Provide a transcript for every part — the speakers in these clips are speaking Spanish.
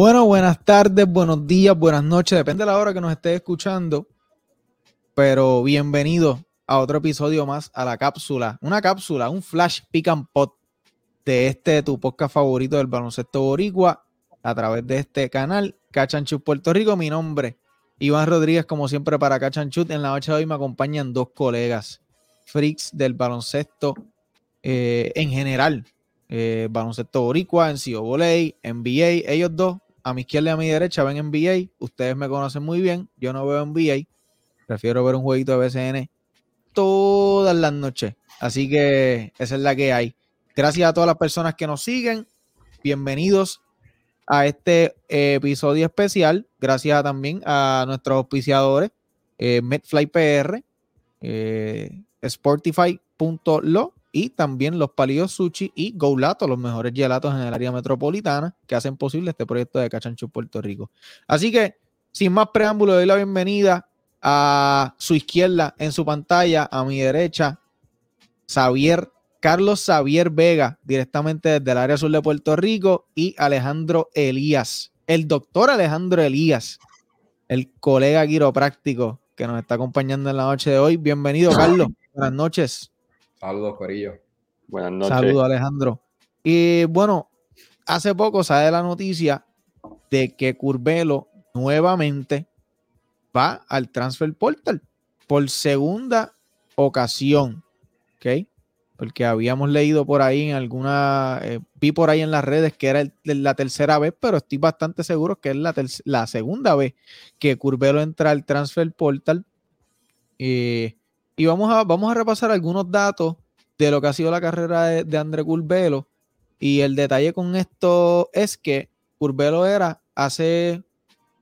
Bueno, buenas tardes, buenos días, buenas noches, depende de la hora que nos estés escuchando. Pero bienvenido a otro episodio más a la cápsula. Una cápsula, un flash pick and pot de este tu podcast favorito del baloncesto boricua a través de este canal, Cachanchut Puerto Rico. Mi nombre, Iván Rodríguez, como siempre para Cachanchut. En la noche de hoy me acompañan dos colegas, freaks del baloncesto eh, en general eh, baloncesto boricua, NCO Volley, NBA, ellos dos, a mi izquierda y a mi derecha ven NBA, ustedes me conocen muy bien, yo no veo NBA, prefiero ver un jueguito de BCN todas las noches, así que esa es la que hay. Gracias a todas las personas que nos siguen, bienvenidos a este episodio especial, gracias también a nuestros auspiciadores, eh, Medfly PR, eh, Sportify.lo y también los Palillos Sushi y Goulato, los mejores gelatos en el área metropolitana que hacen posible este proyecto de Cachancho Puerto Rico. Así que, sin más preámbulo, doy la bienvenida a su izquierda en su pantalla, a mi derecha, Xavier, Carlos Xavier Vega, directamente desde el área sur de Puerto Rico, y Alejandro Elías, el doctor Alejandro Elías, el colega quiropráctico que nos está acompañando en la noche de hoy. Bienvenido, Carlos. Buenas noches. Saludos, Corillo. Buenas noches. Saludos, Alejandro. Y bueno, hace poco sale la noticia de que Curvelo nuevamente va al Transfer Portal por segunda ocasión. ¿Ok? Porque habíamos leído por ahí en alguna, eh, vi por ahí en las redes que era la tercera vez, pero estoy bastante seguro que es la, la segunda vez que Curvelo entra al Transfer Portal. Eh, y vamos a, vamos a repasar algunos datos de lo que ha sido la carrera de, de André Curvelo. Y el detalle con esto es que Curvelo era hace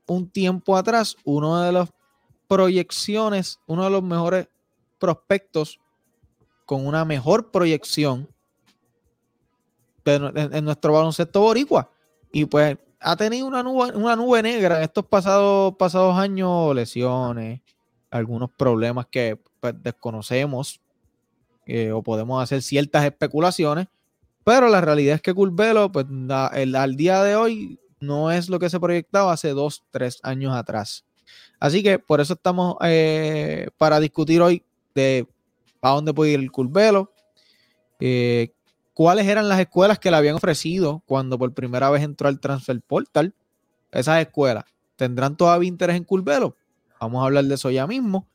un tiempo atrás uno de las proyecciones, uno de los mejores prospectos con una mejor proyección en, nuestro baloncesto boricua. Y pues ha tenido una nube, una nube negra en estos pasados, pasados años, lesiones, algunos problemas que pues, desconocemos eh, o podemos hacer ciertas especulaciones, pero la realidad es que Curvelo, pues al día de hoy, no es lo que se proyectaba hace dos, tres años atrás. Así que por eso estamos eh, para discutir hoy de a dónde puede ir el eh, cuáles eran las escuelas que le habían ofrecido cuando por primera vez entró al Transfer Portal. Esas escuelas, ¿tendrán todavía interés en Curvelo? Vamos a hablar de eso ya mismo.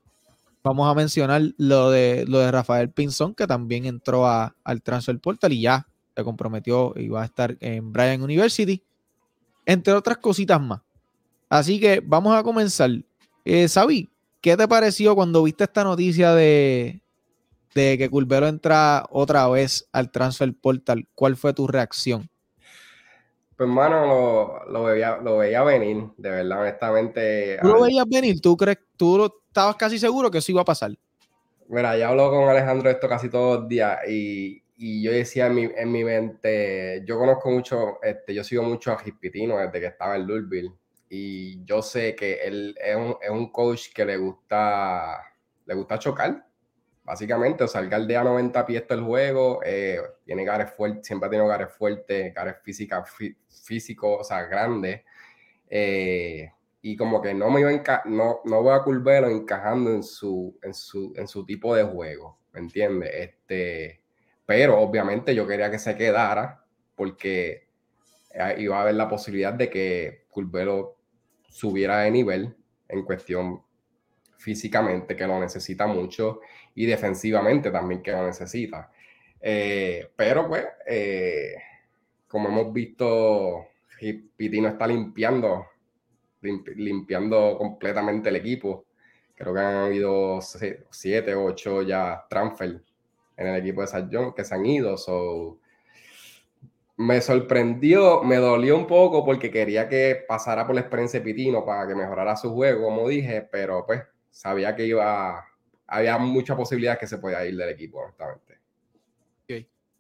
Vamos a mencionar lo de, lo de Rafael Pinzón, que también entró al Transfer Portal y ya se comprometió y va a estar en Bryan University, entre otras cositas más. Así que vamos a comenzar. Eh, Sabi, ¿qué te pareció cuando viste esta noticia de, de que Culvero entra otra vez al Transfer Portal? ¿Cuál fue tu reacción? Pues, hermano, lo, veía, lo veía venir, de verdad, honestamente. ¿Tú lo veías venir? ¿Tú crees, tú estabas casi seguro que eso iba a pasar? Mira, ya hablo con Alejandro esto casi todos los días y, y yo decía en mi, en mi, mente, yo conozco mucho, este, yo sigo mucho a Gispitino desde que estaba en Louisville y yo sé que él es un, es un coach que le gusta, le gusta chocar básicamente, o sea, el galdea 90 pies el juego, eh, tiene gares fuertes, siempre ha tenido gares fuertes, gares física, físico, o sea, grandes. Eh, y como que no me iba a no, no voy a Curvelo encajando en su, en su, en su tipo de juego, ¿me entiendes? Este, pero obviamente yo quería que se quedara porque iba a haber la posibilidad de que Curvelo subiera de nivel en cuestión físicamente, que lo necesita mucho, y defensivamente también que lo necesita. Eh, pero pues, eh, como hemos visto, Pitino está limpiando, limpiando completamente el equipo. Creo que han habido siete, ocho ya transfer en el equipo de San que se han ido. me sorprendió, me dolió un poco porque quería que pasara por la experiencia de Pitino para que mejorara su juego, como dije, pero pues sabía que iba, había mucha posibilidad que se podía ir del equipo, honestamente.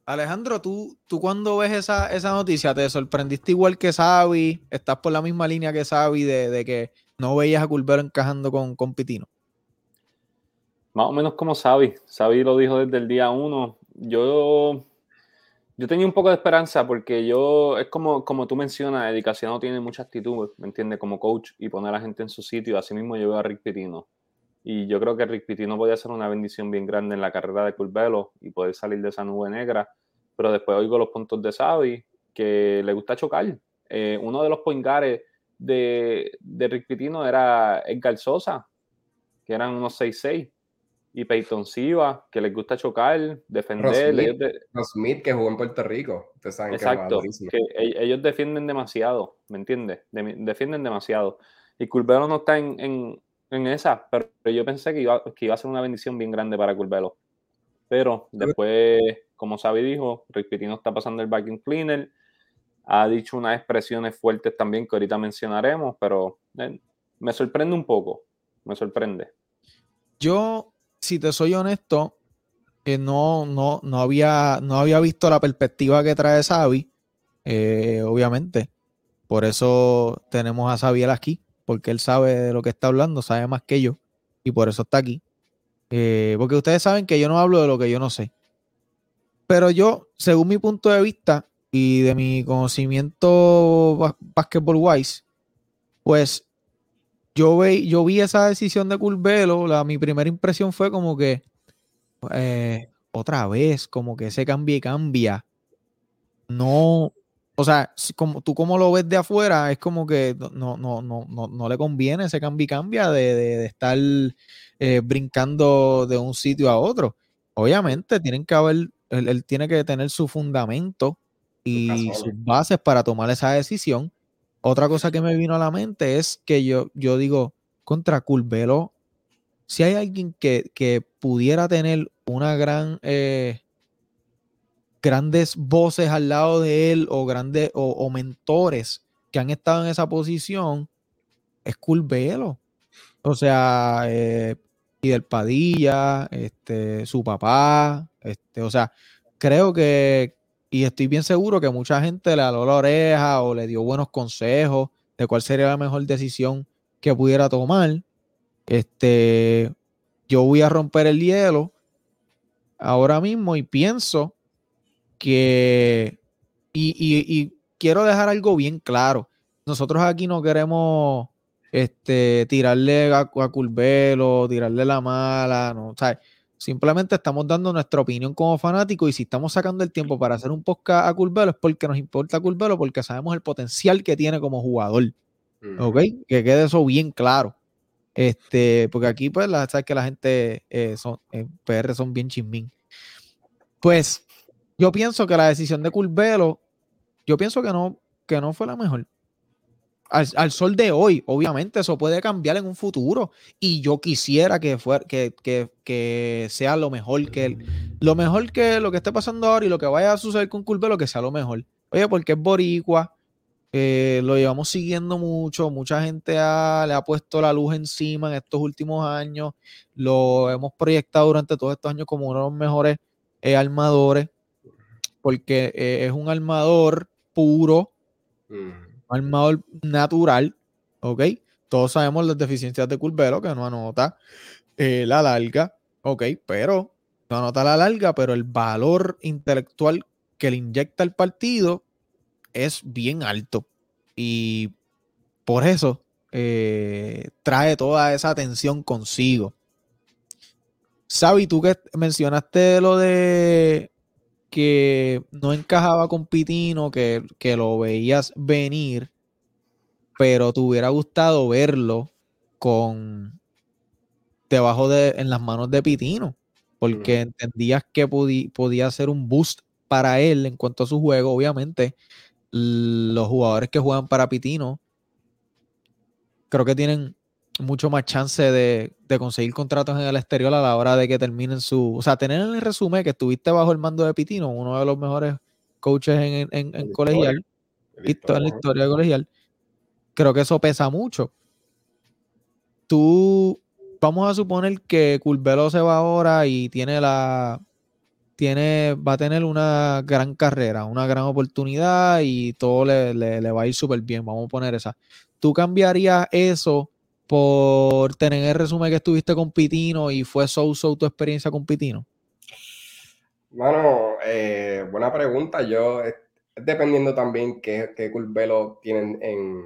Alejandro, ¿tú, tú cuando ves esa, noticia, ¿te sorprendiste igual que Xavi? ¿Estás por la misma línea que Xavi de, que no veías a Culvero encajando con, con Pitino? Más o menos como Xavi. Xavi lo dijo desde el día uno. Yo, yo tenía un poco de esperanza porque yo, es como, como tú mencionas, dedicación no tiene mucha actitud, ¿me entiendes? Como coach y poner a la gente en su sitio. Así mismo yo veo a Rick Pitino. Y yo creo que Rick Pitino podía ser una bendición bien grande en la carrera de Curvelo y poder salir de esa nube negra. Pero después oigo los puntos de Xavi, que le gusta chocar. Eh, uno de los poingares de, de Rick Pitino era Edgar Sosa, que eran unos 6-6 y Peyton Siva, que les gusta chocar, defender. Ross Smith, que jugó en Puerto Rico. Exacto, que, e, ellos defienden demasiado, ¿me entiendes? defienden demasiado. Y Curvelo no está en, esa, pero yo pensé que iba, que iba a ser una bendición bien grande para Curvelo. Pero después, como Sabi dijo, Rick Pitino está pasando el backing cleaner. Ha dicho unas expresiones fuertes también que ahorita mencionaremos, pero eh, me sorprende un poco. Me sorprende. Yo si te soy honesto, eh, no, no, no, había, no había visto la perspectiva que trae Xavi, eh, obviamente. Por eso tenemos a Xavier aquí, porque él sabe de lo que está hablando, sabe más que yo, y por eso está aquí. Eh, porque ustedes saben que yo no hablo de lo que yo no sé. Pero yo, según mi punto de vista y de mi conocimiento basketball wise, pues yo, ve, yo vi esa decisión de Curvelo, la, mi primera impresión fue como que eh, otra vez, como que se cambia y cambia. No, o sea, como, tú como lo ves de afuera, es como que no, no, no, no, no le conviene ese cambio y cambia de, de, estar eh, brincando de un sitio a otro. Obviamente tienen que haber, él, él tiene que tener su fundamento y sus bases para tomar esa decisión otra cosa que me vino a la mente es que yo, yo digo, contra Curvelo, si hay alguien que, pudiera tener una gran, eh, grandes voces al lado de él o grandes o, mentores que han estado en esa posición, es Curvelo. O sea, eh, del Padilla, este, su papá, este, o sea, creo que, y estoy bien seguro que mucha gente le aló la oreja o le dio buenos consejos de cuál sería la mejor decisión que pudiera tomar. Este, yo voy a romper el hielo ahora mismo y pienso que, y, quiero dejar algo bien claro. Nosotros aquí no queremos este, tirarle a, a tirarle la mala, no, ¿sabes? Simplemente estamos dando nuestra opinión como fanático y si estamos sacando el tiempo para hacer un podcast a Curvelo es porque nos importa Curvelo porque sabemos el potencial que tiene como jugador. ¿Ok? Que quede eso bien claro. Este, porque aquí, pues, la, sabes que la gente eh, son, en PR son bien chismín. Pues, yo pienso que la decisión de Curvelo, yo pienso que no, que no fue la mejor al, sol de hoy. Obviamente eso puede cambiar en un futuro y yo quisiera que, fuera, que, que, sea lo mejor que lo mejor que lo que esté pasando ahora y lo que vaya a suceder con lo que sea lo mejor. Oye, porque es boricua, eh, lo llevamos siguiendo mucho, mucha gente le ha puesto la luz encima en estos últimos años, lo hemos proyectado durante todos estos años como uno de los mejores eh, armadores, porque eh, es un armador puro. Mm armador natural, ¿ok? Todos sabemos las deficiencias de Curvelo, que no anota eh, la larga, ¿ok? Pero no anota la larga, pero el valor intelectual que le inyecta el partido es bien alto. Y por eso eh, trae toda esa atención consigo. Sabi, tú que mencionaste lo de que no encajaba con Pitino, que, lo veías venir, pero te hubiera gustado verlo con debajo de, en las manos de Pitino, porque entendías que podía ser un boost para él en cuanto a su juego. Obviamente, los jugadores que juegan para Pitino creo que tienen mucho más chance de, conseguir contratos en el exterior a la hora de que terminen su. O sea, tener en el resumen que estuviste bajo el mando de Pitino, uno de los mejores coaches en, en, colegial, en la historia de colegial, creo que eso pesa mucho. Tú, vamos a suponer que Curvelo se va ahora y tiene la. Tiene, va a tener una gran carrera, una gran oportunidad y todo le, le va a ir súper bien. Vamos a poner esa. ¿Tú cambiarías eso por tener el resumen que estuviste con Pitino y fue so-so tu experiencia con Pitino? Bueno, eh, buena pregunta. Yo, dependiendo también qué, qué Curvelo tienen en,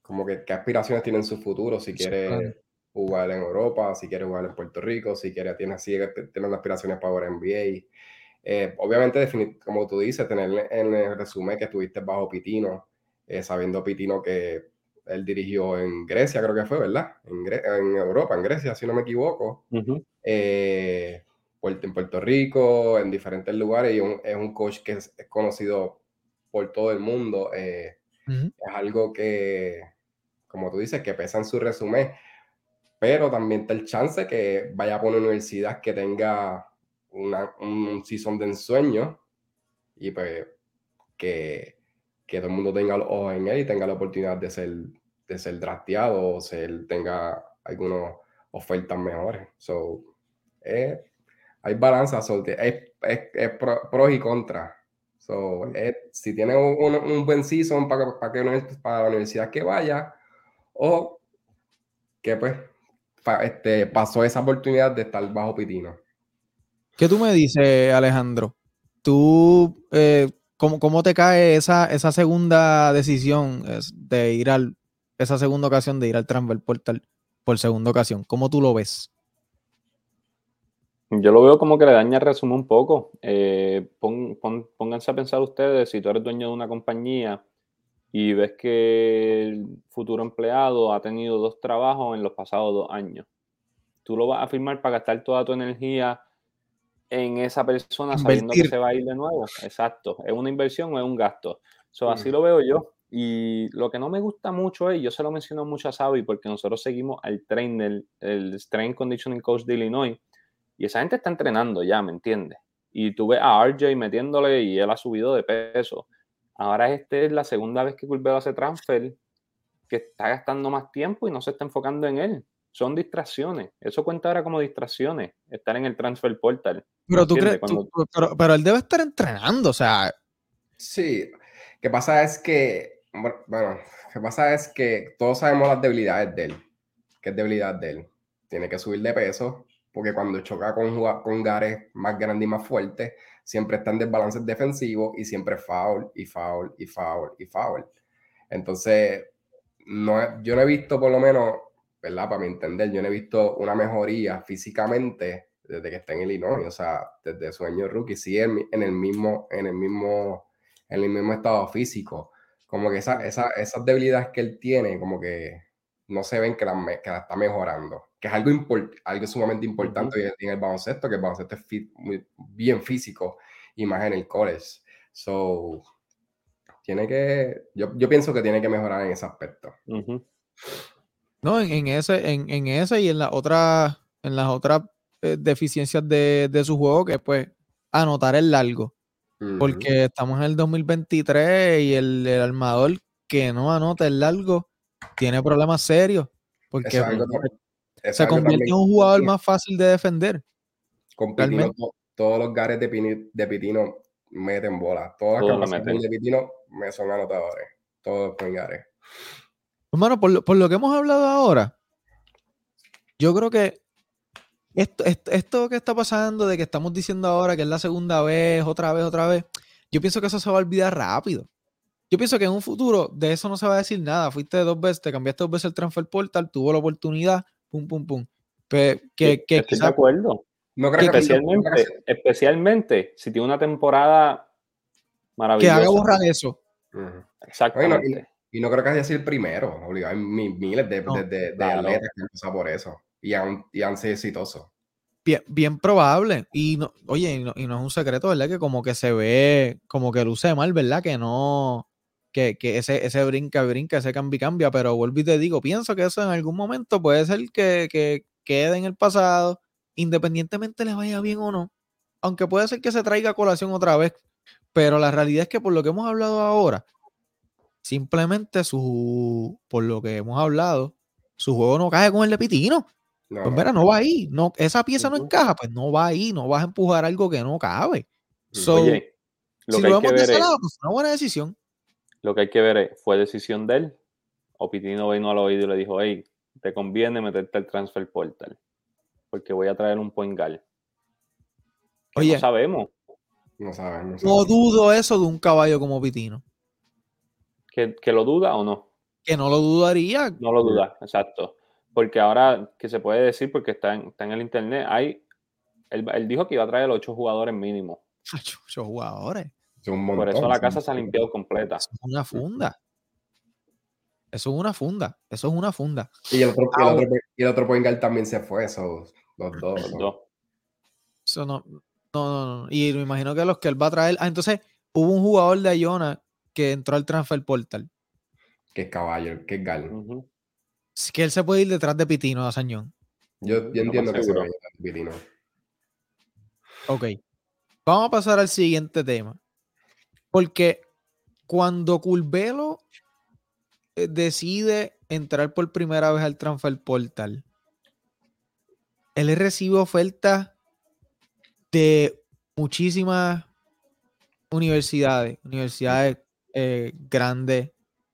como que qué aspiraciones tienen en su futuro, si quiere jugar en Europa, si quiere jugar en Puerto Rico, si quiere, tiene así, tiene aspiraciones para jugar en NBA. Eh, obviamente, como tú dices, tener en el resumen que estuviste bajo Pitino, eh, sabiendo Pitino que él dirigió en Grecia, creo que fue, ¿verdad? En, en Europa, en Grecia, si no me equivoco. Eh, en Puerto Rico, en diferentes lugares, y es un coach que es, conocido por todo el mundo. Es algo que, como tú dices, que pesa en su resumen, pero también está el chance que vaya a una universidad que tenga un season de ensueño y pues que, que, todo el mundo tenga los ojos en él y tenga la oportunidad de ser, de ser drafteado o ser, tenga algunas ofertas mejores. So, hay balanza, es, es, pros y contras. So, si tiene un, un, buen season para, para, que, para la universidad que vaya, o que pues este, pasó esa oportunidad de estar bajo Pitino. ¿Qué tú me dices, Alejandro? ¿Tú eh, ¿cómo, te cae esa, esa segunda decisión de ir al, esa segunda ocasión de ir al Transfer Portal por segunda ocasión? ¿Cómo tú lo ves? Yo lo veo como que le daña el resumen un poco. Eh, pónganse a pensar ustedes, si tú eres dueño de una compañía y ves que el futuro empleado ha tenido dos trabajos en los pasados dos años, tú lo vas a firmar para gastar toda tu energía en esa persona sabiendo que se va a ir de nuevo. Exacto. ¿Es una inversión o es un gasto? So, así lo veo yo. Y lo que no me gusta mucho es, yo se lo menciono mucho a Sabi porque nosotros seguimos al trainer, el Strength Conditioning Coach de Illinois, y esa gente está entrenando ya, ¿me entiendes? Y tú ves a RJ metiéndole y él ha subido de peso. Ahora esta es la segunda vez que Culvero hace transfer, que está gastando más tiempo y no se está enfocando en él son distracciones. Eso cuenta ahora como distracciones, estar en el transfer portal. Pero tú crees, pero, él debe estar entrenando, o sea. Sí, que pasa es que, bueno, que pasa es que todos sabemos las debilidades de él. ¿Qué es debilidad de él? Tiene que subir de peso, porque cuando choca con, con gares más grandes y más fuertes, siempre está en desbalances defensivos y siempre foul y foul y foul y foul. Entonces, no, yo no he visto por lo menos ¿verdad? Para mi entender, yo no he visto una mejoría físicamente desde que está en Illinois, o sea, desde su año rookie, sí en, el mismo, en el mismo, en el mismo estado físico. Como que esa, esa, esas debilidades que él tiene, como que no se ven que la, que la está mejorando. Que es algo, algo sumamente importante en el baloncesto, que el baloncesto es muy, bien físico y más en el college. So, tiene que, yo, yo pienso que tiene que mejorar en ese aspecto. No, en, ese, en, en, ese y en las otras, en las otras eh, deficiencias de, su juego, que pues anotar el largo. Porque estamos en el 2023 y el, armador que no anota el largo tiene problemas serios. Porque se convierte en un jugador más fácil de defender. Con todos los gares de, de Pitino meten bola. Todas las capacidades de Pitino me son anotadores. Todos los gares. Hermano, por lo, que hemos hablado ahora, yo creo que esto, esto, que está pasando, de que estamos diciendo ahora que es la segunda vez, otra vez, otra vez, yo pienso que eso se va a olvidar rápido. Yo pienso que en un futuro de eso no se va a decir nada. Fuiste dos veces, te cambiaste dos veces el transfer portal, tuvo la oportunidad, pum, pum, pum. que, que, Estoy de acuerdo. No creo especialmente, que... especialmente si tiene una temporada maravillosa. Que haga borrar eso. Exactamente. Y no creo que haya sido el primero, obligado. Hay miles de, de, de, atletas que han pasado por eso y han, y han sido exitosos. Bien, bien, probable. Y no, oye, y no, y no, es un secreto, ¿verdad? Que como que se ve, como que luce mal, ¿verdad? Que no, que, que ese, ese brinca, brinca, ese cambia, cambia. Pero vuelvo y te digo, pienso que eso en algún momento puede ser que, que quede en el pasado, independientemente le vaya bien o no. Aunque puede ser que se traiga a colación otra vez. Pero la realidad es que por lo que hemos hablado ahora, Simplemente su, por lo que hemos hablado, su juego no cae con el de Pitino. No. Pues mira, no va ahí. No, esa pieza no encaja, pues no va ahí. No vas a empujar algo que no cabe. Oye, lo si lo vemos de ese lado, pues una buena decisión. Lo que hay que ver es, ¿fue decisión de él? O Pitino vino al oído y le dijo, hey, te conviene meterte al transfer portal. Porque voy a traer un point Oye, no sabemos. No sabemos. No dudo eso de un caballo como Pitino. ¿Que, ¿Que, lo duda o no? Que no lo dudaría. No lo duda, exacto. Porque ahora que se puede decir, porque está en, está en el internet, hay. Él, él, dijo que iba a traer ocho jugadores mínimo. Ocho jugadores. Por eso la casa se ha limpiado completa. es una funda. Eso es una funda. Eso es una funda. Y el otro, ah, y el otro, también se fue. Eso, los dos. ¿no? Eso no, no, no, Y me imagino que los que él va a traer. Ah, entonces hubo un jugador de Iona que entró al transfer portal. Que es caballo, que es Gal. que él se puede ir detrás de Pitino, a Sañón. Yo, yo entiendo que se a ir detrás de Pitino. Ok. Vamos a pasar al siguiente tema. Porque cuando Culvelo eh, decide entrar por primera vez al transfer portal, él recibe ofertas de muchísimas universidades, universidades eh, grandes,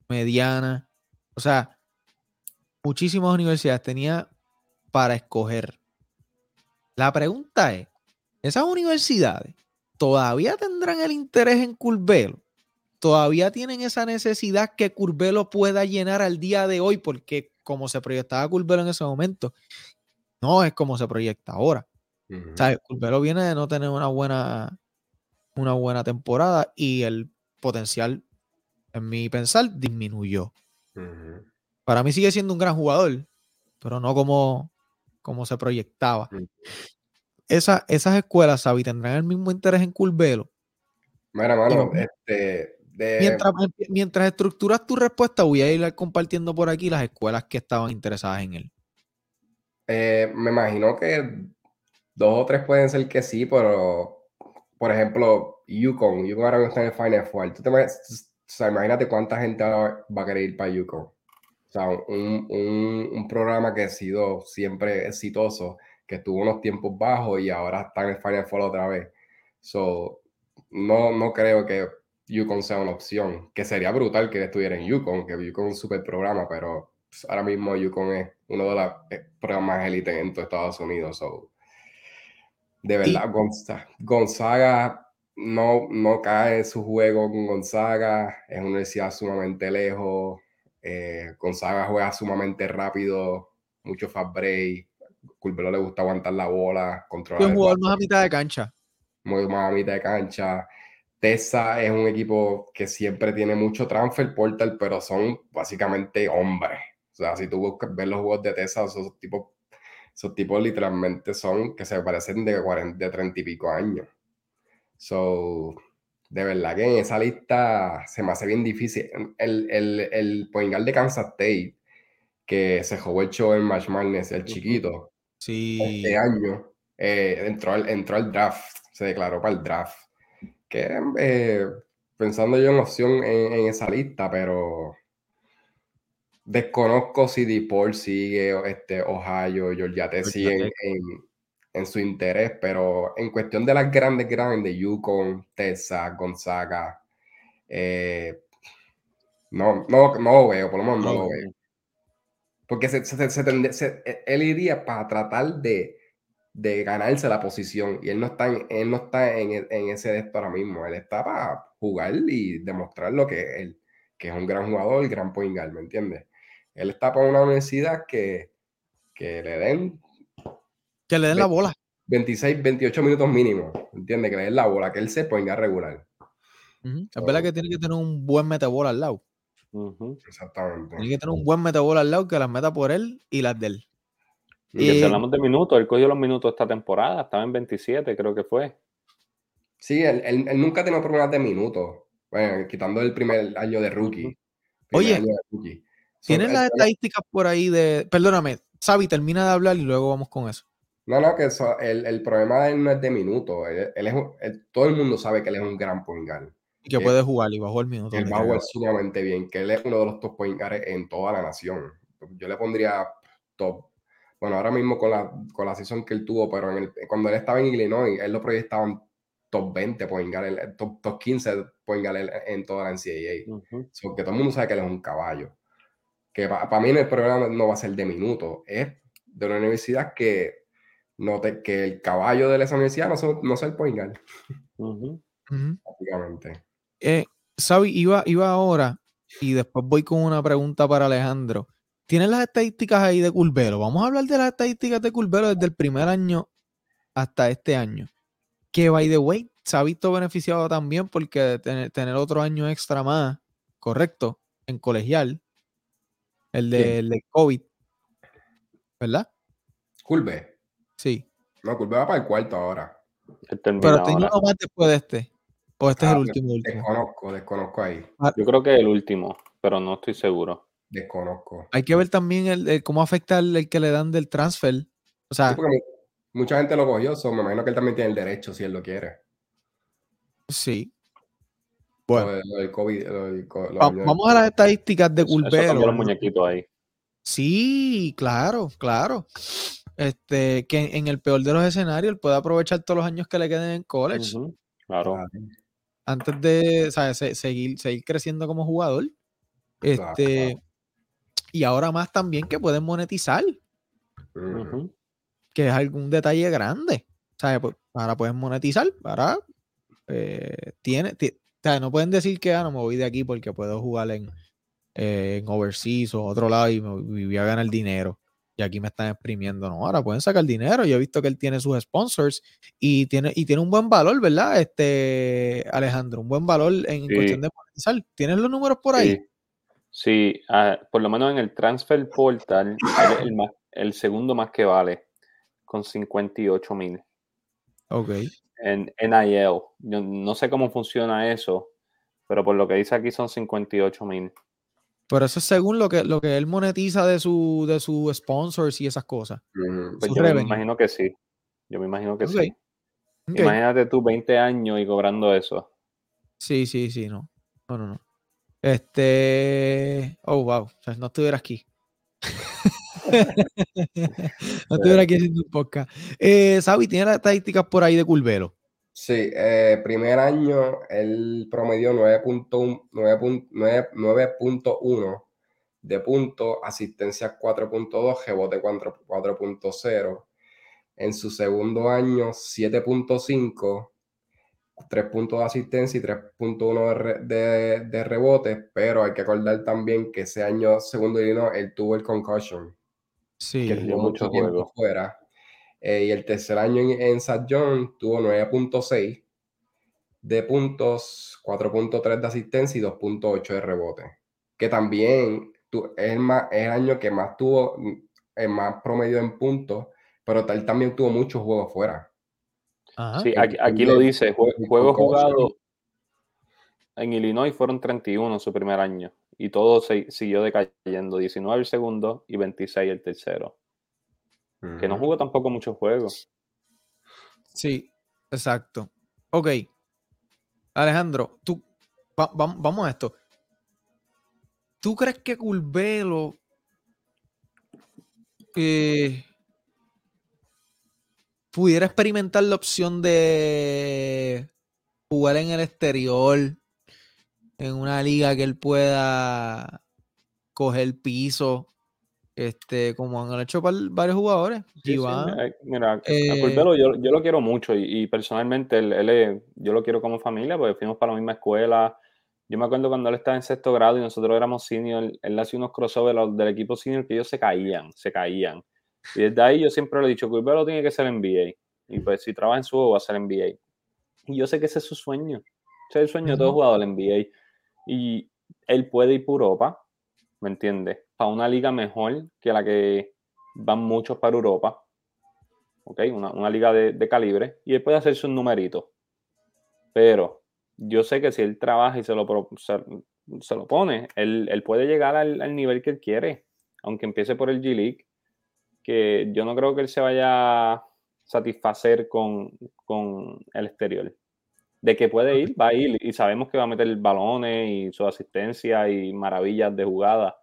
medianas, o sea, muchísimas universidades tenía para escoger. La pregunta es, ¿esas universidades todavía tendrán el interés en Curvelo. Todavía tienen esa necesidad que Curvelo pueda llenar al día de hoy, porque como se proyectaba Curvelo en ese momento, no es como se proyecta ahora. Curvelo viene de no tener una buena, una buena temporada y el potencial, en mi pensar, disminuyó. Para mí sigue siendo un gran jugador, pero no como, como se proyectaba esas escuelas, Sabi, tendrán el mismo interés en Curvelo. Mira, mano, este. Mientras, mientras estructuras tu respuesta, voy a ir compartiendo por aquí las escuelas que estaban interesadas en él. Eh, me imagino que dos o tres pueden ser que sí, pero por ejemplo, Yukon, Yukon ahora está en el Final Four. ¿Tú te o sea, imagínate cuánta gente va a querer ir para Yukon. O sea, un, un, un programa que ha sido siempre exitoso que tuvo unos tiempos bajos y ahora está en el Final Four otra vez. So, no, no creo que Yukon sea una opción, que sería brutal que estuviera en Yukon, que Yukon es un super programa, pero pues, ahora mismo Yukon es uno de los eh, programas élite en todo Estados Unidos. So, de verdad, Gonzaga no, no cae en su juego con Gonzaga, es una universidad sumamente lejos, eh, Gonzaga juega sumamente rápido, mucho fast break, Culvelo le gusta aguantar la bola, controlar. Es un jugador más a mitad de cancha. Muy más a mitad de cancha. Tessa es un equipo que siempre tiene mucho transfer portal, pero son básicamente hombres. O sea, si tú buscas ver los juegos de Tessa, esos tipos, esos tipos literalmente son que se parecen de, 40, de 30 y pico años. So, de verdad que en esa lista se me hace bien difícil. El, el, el de Kansas State, que se jugó el show en Match Madness, el chiquito, Sí. Este año eh, entró, al, entró al draft, se declaró para el draft. Que eh, pensando yo en opción en, esa lista, pero desconozco si DePaul sigue, este, Ohio, Georgia Tech siguen en, su interés, pero en cuestión de las grandes, grandes, Yukon, Texas, Gonzaga, eh, no, no, no lo veo, por lo menos no lo veo. Porque se, se, e, él iría para tratar de, de, ganarse la posición y él no está en, él no está en, en ese de ahora mismo. Él está para jugar y demostrar lo que él, que es un gran jugador y gran point guard, ¿me entiendes? Él está para una universidad que, que le den... Que le den la bola. 26, 28 minutos mínimo, ¿entiendes? Que le den la bola, que él se ponga regular. Es verdad que tiene que tener un buen metabola al lado. Exactamente. Tiene que tener un buen metabola al lado que las meta por él y las de él. Y, si hablamos de minutos, él cogió los minutos esta temporada, estaba en 27, creo que fue. Sí, él, él, nunca tenido problemas de minutos. Bueno, quitando el primer año de rookie. Oye, ¿tienes las estadísticas por ahí de. Perdóname, Xavi, termina de hablar y luego vamos con eso. No, no, que eso, el, el, problema de él no es de minutos. Él, es, todo el mundo sabe que él es un gran point guard. Y que, puede jugar y bajó el minuto. Él va a jugar sumamente bien, que él es uno de los top point en toda la nación. Yo le pondría top. Bueno, ahora mismo con la, con la season que él tuvo, pero en el, cuando él estaba en Illinois, él lo proyectaba en top 20 point guard, top, top 15 point guard en, toda la NCAA. que todo el mundo sabe que él es un caballo. Que para mí el problema no va a ser de minutos, es de una universidad que note que el caballo de esa universidad no, son, no sea el point guard, prácticamente. Eh, Sabi, iba, iba ahora y después voy con una pregunta para Alejandro. ¿Tienes las estadísticas ahí de Culvelo? Vamos a hablar de las estadísticas de Culvelo desde el primer año hasta este año. Que, by the way, se ha visto beneficiado también porque tener, tener otro año extra más, correcto, en colegial, el de, el de COVID, ¿verdad? Culve. Sí. No, Culve va para el cuarto ahora. Pero ahora. uno más después de este. O este es Ah, el último último. Desconozco, desconozco ahí. Yo creo que es el último, pero no estoy seguro. Desconozco. Hay que ver también el, el cómo afecta el, el que le dan del transfer. O sea, Sí, mucha gente lo cogió, so me imagino que él también tiene el derecho si él lo quiere. sí. Bueno, lo COVID. lo vamos a las estadísticas de Eso, eso Culvelo. cambió los muñequitos ahí. Sí, claro, claro. Este, que en, el peor de los escenarios él puede aprovechar todos los años que le queden en college Claro. Claro. antes de ¿sabes? Se- seguir, seguir creciendo como jugador. Este, y ahora más también que pueden monetizar, que es algún detalle grande. ¿Sabes? Pues, ahora pueden monetizar, ahora eh, tiene, sea, no pueden decir que ah, no me voy de aquí porque puedo jugar en, eh, en overseas o otro lado y me y voy a ganar dinero. Y aquí me están exprimiendo. No, ahora pueden sacar dinero. Yo he visto que él tiene sus sponsors y tiene, y tiene un buen valor, ¿verdad? Este Alejandro, un buen valor en Sí. cuestión de monetizar. ¿Tienes los números por ahí? Sí, Sí, ah, por lo menos en el transfer portal, el, más- el segundo más que vale, con 58 mil. Ok. En NIL, yo no sé cómo funciona eso, pero por lo que dice aquí son 58 mil. Pero eso es según lo que, lo que él monetiza de su, de sus sponsors y esas cosas. Pues Su yo me imagino que sí. Yo me imagino que sí. Imagínate tú 20 años y cobrando eso. Sí, sí, sí, no. No, no, no. Este. Oh, wow. O sea, no estuviera aquí. no estuviera aquí haciendo un podcast. Eh, Sabi, ¿tiene las estadísticas por ahí de Culvelo? Sí, eh, primer año él promedió 9.1 9.1 9.1 de puntos, asistencia 4.2, rebote 4 4.0. En su segundo año 7.5, 3 puntos de asistencia y 3.1 de, de, de rebote, pero hay que acordar también que ese año segundo año él tuvo el concussion Sí. que tuvo mucho mucho tiempo juego. fuera. Eh, y el tercer año en, en St. John tuvo 9.6 de puntos, 4.3 de asistencia y 2.8 de rebote. Que también tu- es, el más, es el año que más tuvo, mm, el más promedio en puntos, pero él también tuvo muchos juegos fuera. Ajá. Sí, aquí, aquí lo dice, jue- juegos jugados en Illinois fueron 31 su primer año y todo se, siguió decayendo, 19 el segundo y 26 el tercero. Que no jugó tampoco muchos juegos. Sí, exacto. Ok. Alejandro, tú, va- va- vamos a esto. ¿Tú crees que Culvelo eh, pudiera experimentar la opción de jugar en el exterior, en una liga que él pueda coger piso, este, como han hecho varios jugadores? Sí, sí, Iván, eh, mira, eh, yo, yo lo quiero mucho y, y personalmente él, él yo lo quiero como familia porque fuimos para la misma escuela. Yo me acuerdo cuando él estaba en sexto grado y nosotros éramos senior, él hacía unos crossovers del equipo senior que ellos se caían, se caían. Y desde ahí yo siempre le he dicho, Curbelo tiene que ser NBA. Y pues si trabaja en su juego va a ser NBA. Y yo sé que ese es su sueño. Ese es el sueño de todo jugador del NBA. Y él puede ir por Europa, ¿me entiendes? Para una liga mejor que la que van muchos para Europa. ¿Ok? Una, una liga de, de calibre. Y él puede hacer sus numeritos. Pero yo sé que si él trabaja y se lo, pro- se, se lo pone, él, él puede llegar al, al nivel que él quiere. Aunque empiece por el G-League. Que yo no creo que él se vaya a satisfacer con, con el exterior. De que puede ir, va a ir. Y sabemos que va a meter balones y su asistencia y maravillas de jugada.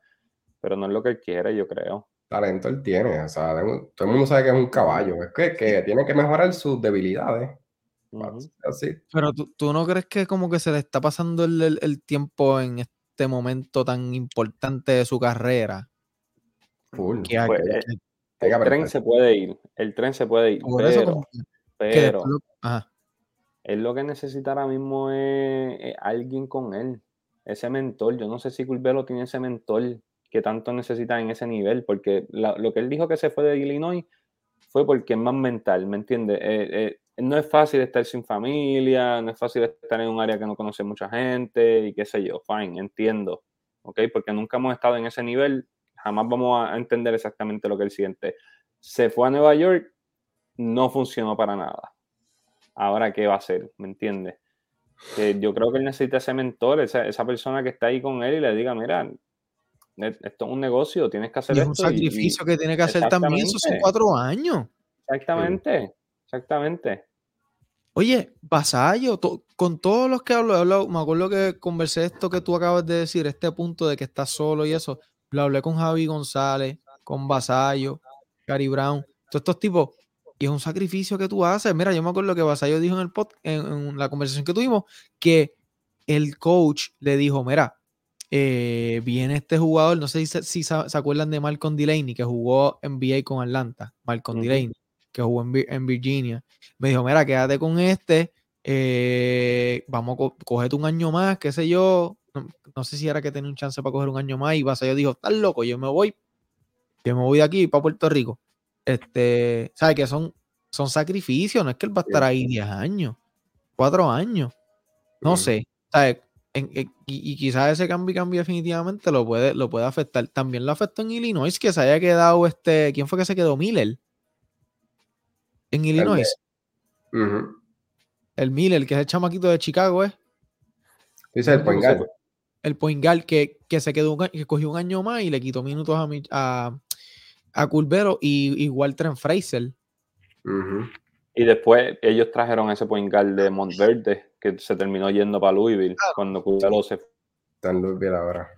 Pero no es lo que él quiere, yo creo. Talento él tiene, o sea, todo el mundo sabe que es un caballo, es que, que tiene que mejorar sus debilidades. Así. Pero tú, tú no crees que como que se le está pasando el, el- el tiempo en este momento tan importante de su carrera. Full. Que, Pues, que- eh, que- el tren se puede ir, el tren se puede ir, pero, pero él lo que necesita ahora mismo es, alguien con él, ese mentor. Yo no sé si Culvelo tiene ese mentor que tanto necesita en ese nivel, porque lo que él dijo que se fue de Illinois fue porque es más mental, ¿me entiendes? Eh, eh, no es fácil estar sin familia, no es fácil estar en un área que no conoce mucha gente y qué sé yo, fine, entiendo, ¿ok? Porque nunca hemos estado en ese nivel, jamás vamos a entender exactamente lo que él siente. Se fue a Nueva York, no funcionó para nada. Ahora, ¿qué va a hacer? ¿Me entiendes? yo creo que él necesita ese mentor, esa, esa, persona que está ahí con él y le diga, mira, esto es un negocio, tienes que hacer y es un sacrificio que tiene que hacer también, esos son cuatro años. Exactamente, exactamente. Oye, Vasallo, con todos los que hablo, he hablado, me acuerdo que conversé esto que tú acabas de decir, este punto de que estás solo y eso, lo hablé con Javi González, con Vasallo, Gary Brown, todos estos tipos, y es un sacrificio que tú haces. Mira, yo me acuerdo que Vasallo dijo en el pod, en, la conversación que tuvimos, que el coach le dijo, mira, eh, viene este jugador, no sé si, si, se acuerdan de Malcolm Delaney, que jugó en NBA con Atlanta, Malcolm Delaney que jugó en, Virginia, me dijo, mira, quédate con este, eh, vamos a cogerte un año más, qué sé yo, no, sé si era que tenía un chance para coger un año más y yo dijo, estás loco, yo me voy, yo me voy de aquí para Puerto Rico. Este, ¿sabes? Que son, son sacrificios, no es que él va a estar ahí 10 años, 4 años, no sé, ¿sabes? Y, quizás ese cambio cambio definitivamente lo puede, lo puede afectar. También lo afectó en Illinois, que se haya quedado este. ¿Quién fue que se quedó? Miller en Illinois. El Miller, que es el chamaquito de Chicago, ¿eh? Dice el Poingal. El Poingal que, que se quedó que cogió un año más y le quitó minutos a, a, a Culvero y, y Walter Fraser. Y después ellos trajeron ese Poingal de Montverde que se terminó yendo para Louisville cuando Culvero se fue. Está en Louisville ahora.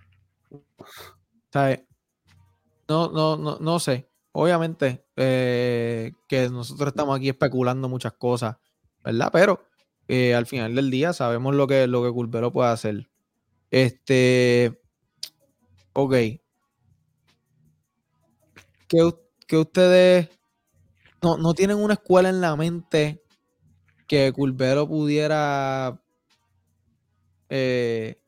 No, no, no, no sé obviamente, eh, que nosotros estamos aquí especulando muchas cosas, ¿verdad? Pero eh, al final del día sabemos lo que, lo que Culvero puede hacer. Este. Ok. Que, ustedes no, no, tienen una escuela en la mente que Culvero pudiera. Eh,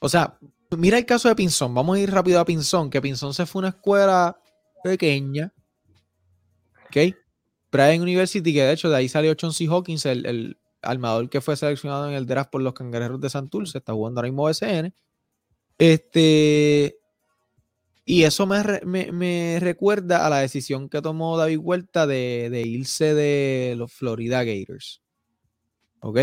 o sea, mira el caso de Pinzón. Vamos a ir rápido a Pinzón. Que Pinzón se fue a una escuela pequeña. ¿Ok? Pride University, que de hecho de ahí salió Chauncey Hawkins, el, el, armador que fue seleccionado en el draft por los cangrejeros de Santurce, está jugando ahora mismo SN. Este. Y eso me, recuerda a la decisión que tomó David Huerta de, de, irse de los Florida Gators. ¿Ok?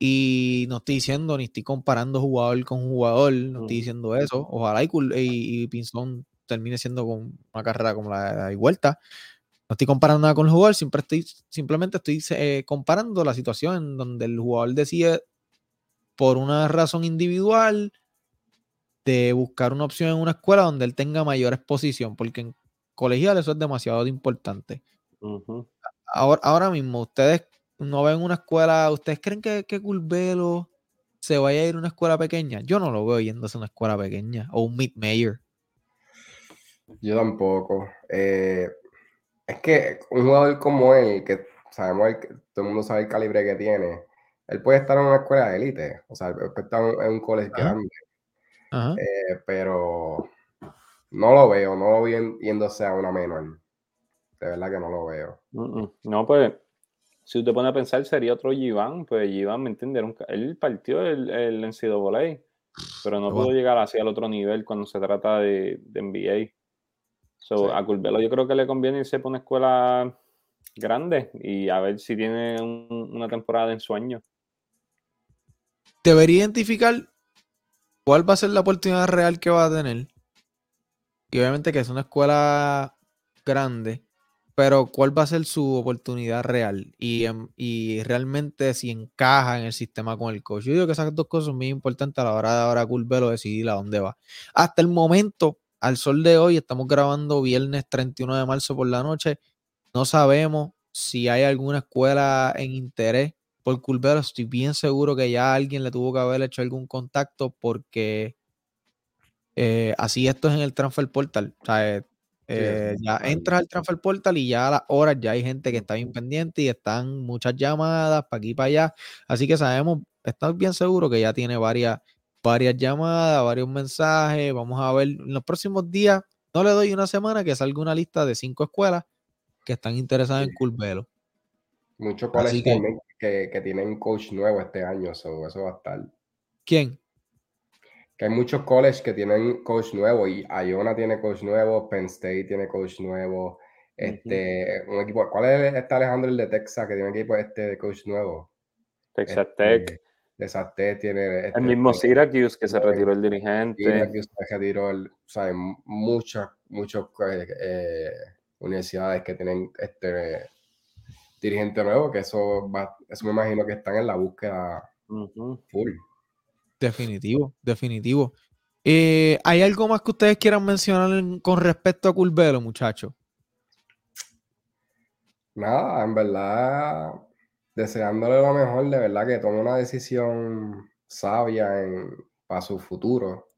Y no estoy diciendo, ni estoy comparando jugador con jugador, no estoy diciendo eso. Ojalá y, y, y Pinzón termine siendo con una carrera como la de vuelta. No estoy comparando nada con el jugador, siempre estoy, simplemente estoy eh, comparando la situación en donde el jugador decide por una razón individual de buscar una opción en una escuela donde él tenga mayor exposición, porque en colegial eso es demasiado importante. ahora, ahora mismo, ustedes no ven una escuela, ¿ustedes creen que, que se vaya a ir a una escuela pequeña? Yo no lo veo yéndose a una escuela pequeña o un mid-major. Yo tampoco. Eh, es que un jugador como él, que sabemos que todo el mundo sabe el calibre que tiene, él puede estar en una escuela de élite, o sea, puede estar en un colegio grande. Eh, pero no lo veo, no lo veo yéndose a una menor. De verdad que no lo veo. No, pues, si usted pone a pensar, sería otro Giván. Pues Giván, ¿me entiende? Él partió el, el NCAA, pero no pudo llegar así al otro nivel cuando se trata de, de NBA. A Culvelo yo creo que le conviene irse por una escuela grande y a ver si tiene una temporada en sueño. Debería identificar cuál va a ser la oportunidad real que va a tener. Y obviamente que es una escuela grande, pero cuál va a ser su oportunidad real y, em, y realmente si encaja en el sistema con el coach. Yo digo que esas dos cosas son muy importantes a la hora de ahora Culvelo decidir a dónde va. Hasta el momento, al sol de hoy, estamos grabando viernes 31 de marzo por la noche. No sabemos si hay alguna escuela en interés por Culvero. Estoy bien seguro que ya alguien le tuvo que haber hecho algún contacto porque eh, así esto es en el transfer portal. O sea, eh, Eh, ya entras al transfer portal y ya a las horas ya hay gente que está bien pendiente y están muchas llamadas para aquí y para allá. Así que sabemos, estamos bien seguros que ya tiene varias, varias llamadas, varios mensajes. Vamos a ver en los próximos días. No le doy una semana que salga una lista de cinco escuelas que están interesadas en Curvelo. Muchos colegios que, que, tienen coach nuevo este año, eso va a estar. ¿Quién? Que hay muchos colleges que tienen coach nuevo y Iona tiene coach nuevo, Penn State tiene coach nuevo. Este, un equipo, ¿cuál es este Alejandro el de Texas que tiene equipo este de coach nuevo? Texas este, Tech. Texas Tech tiene. Este, el mismo Syracuse que se retiró el dirigente. Syracuse se retiró, el, o sea, muchas, muchas eh, eh, universidades que tienen este dirigente nuevo, que eso, va, eso me imagino que están en la búsqueda full. Definitivo, definitivo. Eh, ¿Hay algo más que ustedes quieran mencionar con respecto a Curvelo, muchachos? Nada, en verdad, deseándole lo mejor, de verdad que tome una decisión sabia en, para su futuro,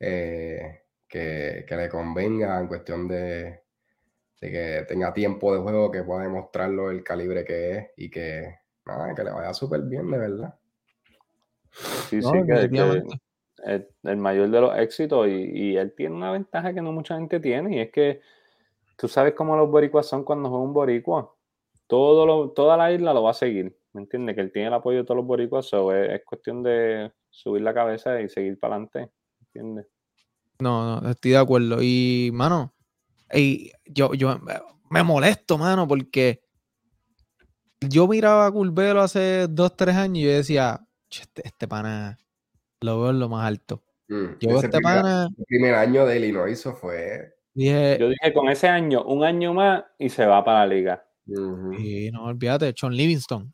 eh, que, le convenga en cuestión de, que tenga tiempo de juego, que pueda demostrarlo el calibre que es y que, nada, que le vaya súper bien, de verdad. Sí, sí, que, el, mayor de los éxitos y, él tiene una ventaja que no mucha gente tiene y es que tú sabes cómo los boricuas son cuando juega un boricua. Todo toda la isla lo va a seguir, ¿me entiendes? Que él tiene el apoyo de todos los boricuas, es, cuestión de subir la cabeza y seguir para adelante, ¿entiendes? No, no, estoy de acuerdo. Y, mano, y yo, yo me molesto, mano, porque yo miraba a Curvelo hace dos, tres años y yo decía, este, este, pana lo veo en lo más alto. Mm, yo este primer, pana. El primer año de Illinois hizo fue. yo dije con ese año, un año más y se va para la liga. Y no olvídate, John Livingston.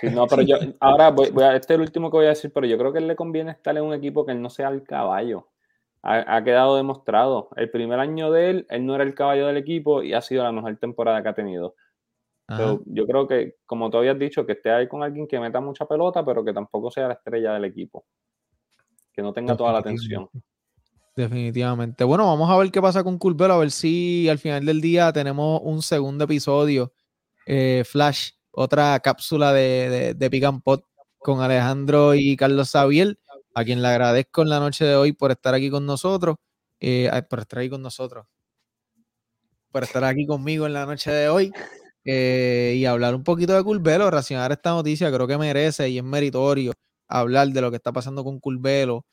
Sí, no, pero yo, ahora voy, a, este es el último que voy a decir, pero yo creo que le conviene estar en un equipo que él no sea el caballo. Ha, ha, quedado demostrado. El primer año de él, él no era el caballo del equipo y ha sido la mejor temporada que ha tenido yo creo que, como tú habías dicho, que esté ahí con alguien que meta mucha pelota, pero que tampoco sea la estrella del equipo. Que no tenga toda la atención. Definitivamente. Bueno, vamos a ver qué pasa con Culvelo, a ver si al final del día tenemos un segundo episodio. Eh, Flash, otra cápsula de, de, Pick and Pot con Alejandro y Carlos Xavier, a quien le agradezco en la noche de hoy por estar aquí con nosotros. Eh, por estar aquí con nosotros. Por estar aquí conmigo en la noche de hoy. Eh, y hablar un poquito de Curvelo, racionar esta noticia, creo que merece y es meritorio hablar de lo que está pasando con Curvelo.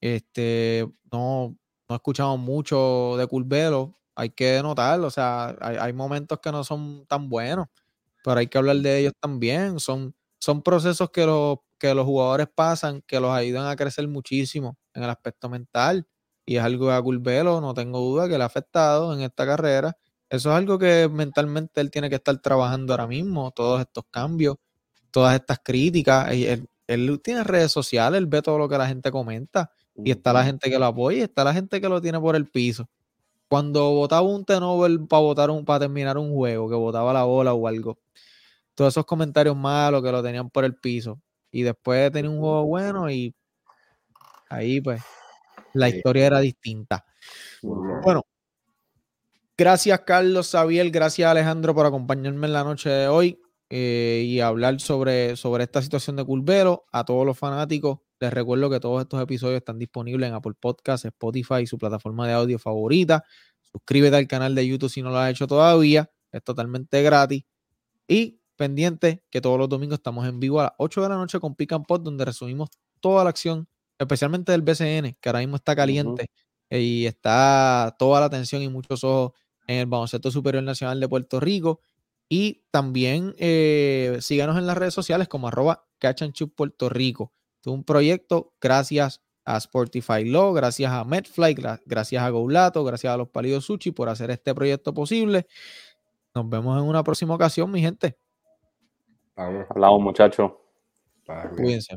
Este, no, no escuchamos mucho de Curvelo, hay que notarlo, o sea, hay, momentos que no son tan buenos, pero hay que hablar de ellos también. Son, son procesos que los, que los jugadores pasan, que los ayudan a crecer muchísimo en el aspecto mental. Y es algo a Curvelo, no tengo duda, que le ha afectado en esta carrera eso es algo que mentalmente él tiene que estar trabajando ahora mismo, todos estos cambios, todas estas críticas. Él, él tiene redes sociales, él ve todo lo que la gente comenta y está la gente que lo apoya y está la gente que lo tiene por el piso. Cuando votaba un tenover para votar un, para terminar un juego, que votaba la bola o algo, todos esos comentarios malos que lo tenían por el piso. Y después tenía un juego bueno y ahí pues la historia era distinta. Bueno, Gracias, Carlos Xavier. Gracias, Alejandro, por acompañarme en la noche de hoy eh, y hablar sobre, sobre esta situación de Curvelo. A todos los fanáticos, les recuerdo que todos estos episodios están disponibles en Apple Podcasts, Spotify y su plataforma de audio favorita. Suscríbete al canal de YouTube si no lo has hecho todavía. Es totalmente gratis. Y pendiente que todos los domingos estamos en vivo a las 8 de la noche con Pick and Pot, donde resumimos toda la acción, especialmente del BCN, que ahora mismo está caliente y está toda la atención y muchos ojos en el Baloncesto Superior Nacional de Puerto Rico. Y también eh, síganos en las redes sociales como arroba Puerto Rico. Es un proyecto gracias a Sportify Law, gracias a Medfly, gracias a Goulato, gracias a los Palidos Sushi por hacer este proyecto posible. Nos vemos en una próxima ocasión, mi gente. Hablamos, muchachos. Cuídense.